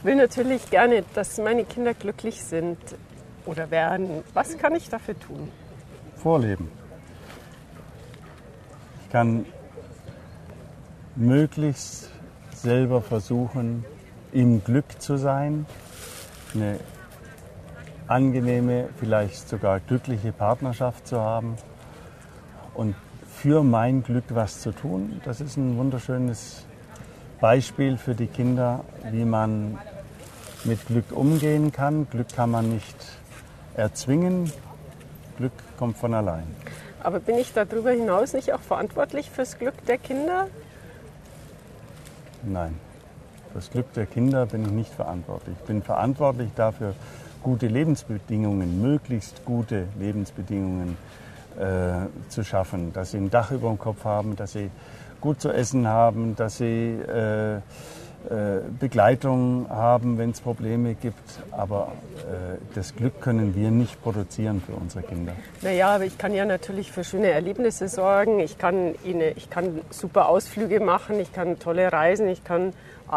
Ich will natürlich gerne, dass meine Kinder glücklich sind oder werden. Was kann ich dafür tun? Vorleben. Ich kann möglichst selber versuchen, im Glück zu sein, eine angenehme, vielleicht sogar glückliche Partnerschaft zu haben und für mein Glück was zu tun. Das ist ein wunderschönes Beispiel für die Kinder, wie man mit Glück umgehen kann. Glück kann man nicht erzwingen, Glück kommt von allein. Aber bin ich darüber hinaus nicht auch verantwortlich fürs Glück der Kinder? Nein, fürs Glück der Kinder bin ich nicht verantwortlich. Ich bin verantwortlich dafür, gute Lebensbedingungen, möglichst gute Lebensbedingungen äh, zu schaffen, dass sie ein Dach über dem Kopf haben, dass sie gut zu essen haben, dass sie äh, Begleitung haben, wenn es Probleme gibt. Aber äh, das Glück können wir nicht produzieren für unsere Kinder. Naja, aber ich kann ja natürlich für schöne Erlebnisse sorgen. Ich kann, ihnen, ich kann super Ausflüge machen, ich kann tolle Reisen, ich kann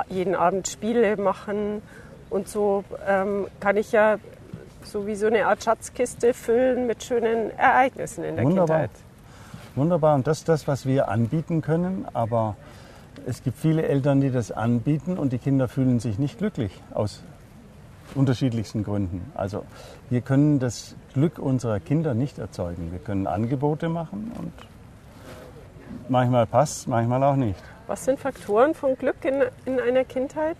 jeden Abend Spiele machen. Und so ähm, kann ich ja so wie so eine Art Schatzkiste füllen mit schönen Ereignissen in der Wunderbar. Kindheit. Wunderbar. Und das ist das, was wir anbieten können. Aber es gibt viele Eltern, die das anbieten und die Kinder fühlen sich nicht glücklich aus unterschiedlichsten Gründen. Also wir können das Glück unserer Kinder nicht erzeugen. Wir können Angebote machen und manchmal passt, manchmal auch nicht. Was sind Faktoren von Glück in, in einer Kindheit?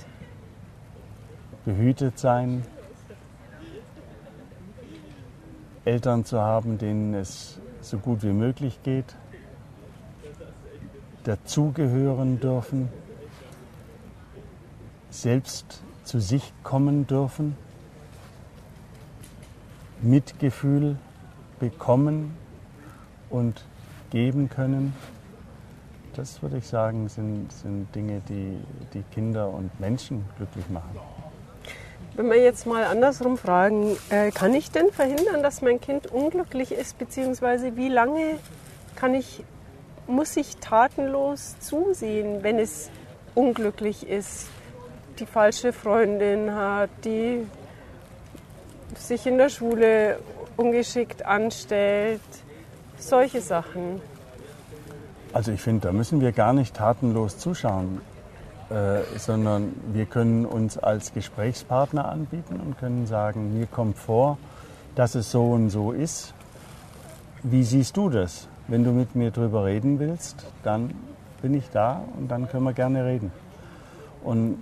Behütet sein, Eltern zu haben, denen es so gut wie möglich geht, dazugehören dürfen, selbst zu sich kommen dürfen, Mitgefühl bekommen und geben können. Das würde ich sagen, sind, sind Dinge, die die Kinder und Menschen glücklich machen. Wenn wir jetzt mal andersrum fragen, äh, kann ich denn verhindern, dass mein Kind unglücklich ist, beziehungsweise wie lange kann ich, muss ich tatenlos zusehen, wenn es unglücklich ist, die falsche Freundin hat, die sich in der Schule ungeschickt anstellt, solche Sachen. Also ich finde, da müssen wir gar nicht tatenlos zuschauen. Äh, sondern wir können uns als Gesprächspartner anbieten und können sagen, mir kommt vor, dass es so und so ist. Wie siehst du das? Wenn du mit mir darüber reden willst, dann bin ich da und dann können wir gerne reden. Und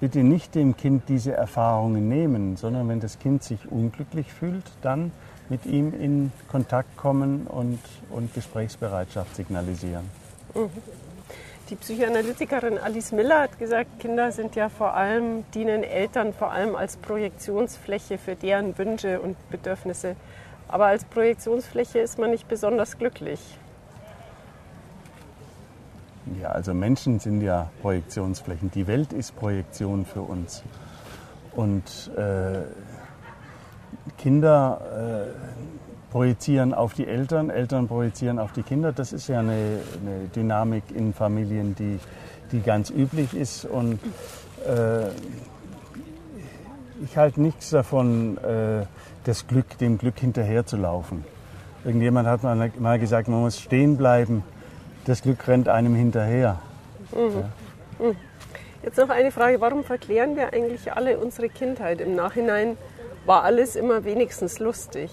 bitte nicht dem Kind diese Erfahrungen nehmen, sondern wenn das Kind sich unglücklich fühlt, dann mit ihm in Kontakt kommen und, und Gesprächsbereitschaft signalisieren. Mhm. Die Psychoanalytikerin Alice Miller hat gesagt, Kinder sind ja vor allem, dienen Eltern vor allem als Projektionsfläche für deren Wünsche und Bedürfnisse. Aber als Projektionsfläche ist man nicht besonders glücklich. Ja, also Menschen sind ja Projektionsflächen. Die Welt ist Projektion für uns. Und äh, Kinder äh, projizieren auf die Eltern, Eltern projizieren auf die Kinder. Das ist ja eine, eine Dynamik in Familien, die, die ganz üblich ist. Und äh, ich halte nichts davon, äh, das Glück, dem Glück hinterherzulaufen. Irgendjemand hat mal gesagt, man muss stehen bleiben, das Glück rennt einem hinterher. Mhm. Ja. Mhm. Jetzt noch eine Frage, warum verklären wir eigentlich alle unsere Kindheit? Im Nachhinein war alles immer wenigstens lustig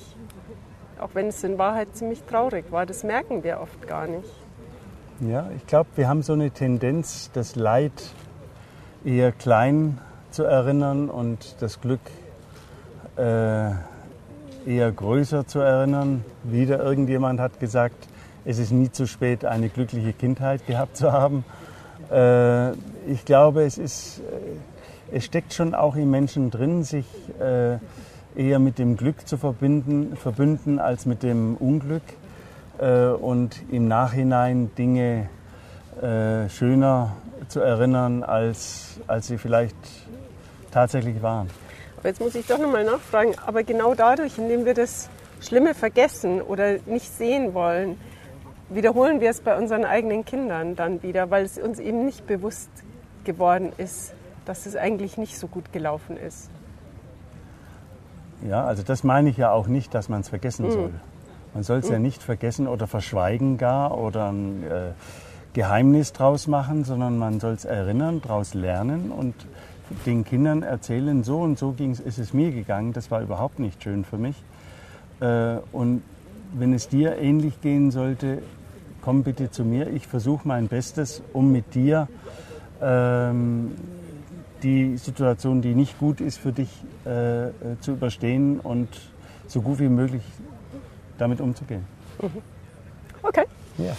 auch wenn es in Wahrheit ziemlich traurig war. Das merken wir oft gar nicht. Ja, ich glaube, wir haben so eine Tendenz, das Leid eher klein zu erinnern und das Glück äh, eher größer zu erinnern. Wieder irgendjemand hat gesagt, es ist nie zu spät, eine glückliche Kindheit gehabt zu haben. Äh, ich glaube, es, ist, äh, es steckt schon auch im Menschen drin, sich äh, eher mit dem Glück zu verbinden, verbünden als mit dem Unglück äh, und im Nachhinein Dinge äh, schöner zu erinnern, als, als sie vielleicht tatsächlich waren. Aber jetzt muss ich doch nochmal nachfragen, aber genau dadurch, indem wir das Schlimme vergessen oder nicht sehen wollen, wiederholen wir es bei unseren eigenen Kindern dann wieder, weil es uns eben nicht bewusst geworden ist, dass es eigentlich nicht so gut gelaufen ist. Ja, also das meine ich ja auch nicht, dass man es vergessen soll. Man soll es ja nicht vergessen oder verschweigen gar oder ein äh, Geheimnis draus machen, sondern man soll es erinnern, daraus lernen und den Kindern erzählen, so und so ging's, ist es mir gegangen, das war überhaupt nicht schön für mich. Äh, und wenn es dir ähnlich gehen sollte, komm bitte zu mir, ich versuche mein Bestes, um mit dir ähm, die Situation, die nicht gut ist für dich, äh, zu überstehen und so gut wie möglich damit umzugehen. Okay. Ja.